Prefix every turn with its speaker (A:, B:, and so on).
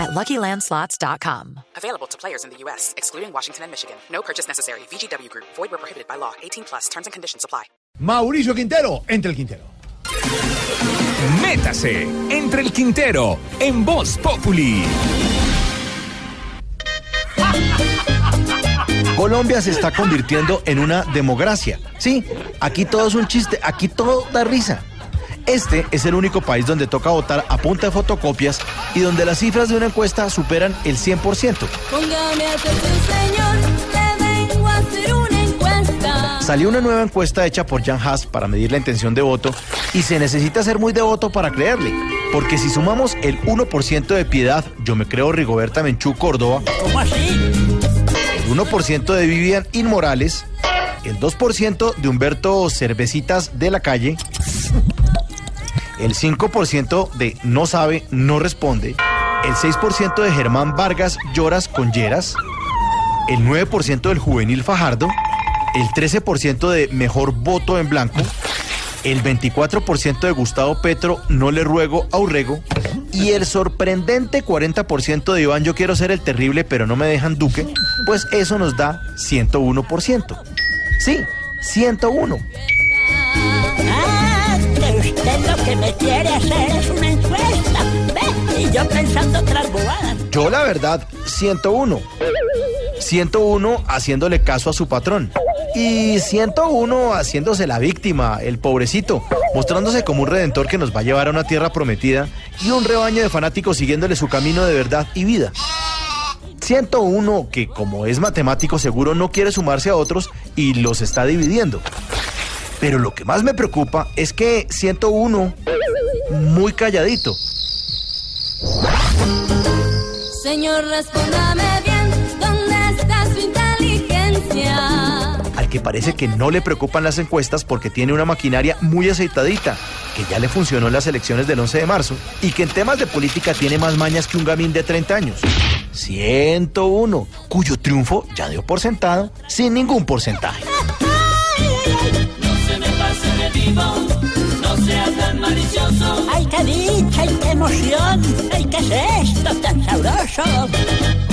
A: at LuckyLandSlots.com.
B: Available to players in the U.S., excluding Washington and Michigan. No purchase necessary. VGW Group. Void where prohibited by law. 18 plus. Terms and conditions apply.
C: Mauricio Quintero, entre el Quintero.
D: Métase entre el Quintero en Voz Populi.
E: Colombia se está convirtiendo en una democracia. Sí, aquí todo es un chiste, aquí todo da risa. Este es el único país donde toca votar a punta de fotocopias y donde las cifras de una encuesta superan el 100%.
F: Póngame atención, señor, le vengo a hacer una encuesta.
E: Salió una nueva encuesta hecha por Jan Haas para medir la intención de voto y se necesita ser muy devoto para creerle. Porque si sumamos el 1% de piedad, yo me creo Rigoberta Menchú Córdoba, el 1% de Vivian Inmorales, el 2% de Humberto Cervecitas de la Calle, el 5% de No sabe, no responde, el 6% de Germán Vargas Lloras con Lleras, el 9% del Juvenil Fajardo, el 13% de Mejor Voto en Blanco, el 24% de Gustavo Petro No le ruego a Urrego. Y el sorprendente 40% de Iván Yo quiero ser el terrible pero no me dejan Duque, pues eso nos da 101%. Sí, 101.
G: Quiere hacer es una encuesta. ¿Ve? Y yo pensando otras bobadas.
E: Yo la verdad, 101. 101 haciéndole caso a su patrón. Y 101 haciéndose la víctima, el pobrecito, mostrándose como un redentor que nos va a llevar a una tierra prometida y un rebaño de fanáticos siguiéndole su camino de verdad y vida. 101 que como es matemático seguro no quiere sumarse a otros y los está dividiendo. Pero lo que más me preocupa es que 101 muy calladito.
F: Señor, respóndame bien, ¿dónde está su inteligencia?
E: al que parece que no le preocupan las encuestas porque tiene una maquinaria muy aceitadita, que ya le funcionó en las elecciones del 11 de marzo y que en temas de política tiene más mañas que un gamín de 30 años. 101, cuyo triunfo ya dio por sentado sin ningún porcentaje.
G: emoción. Ei, què és esto tan sabroso?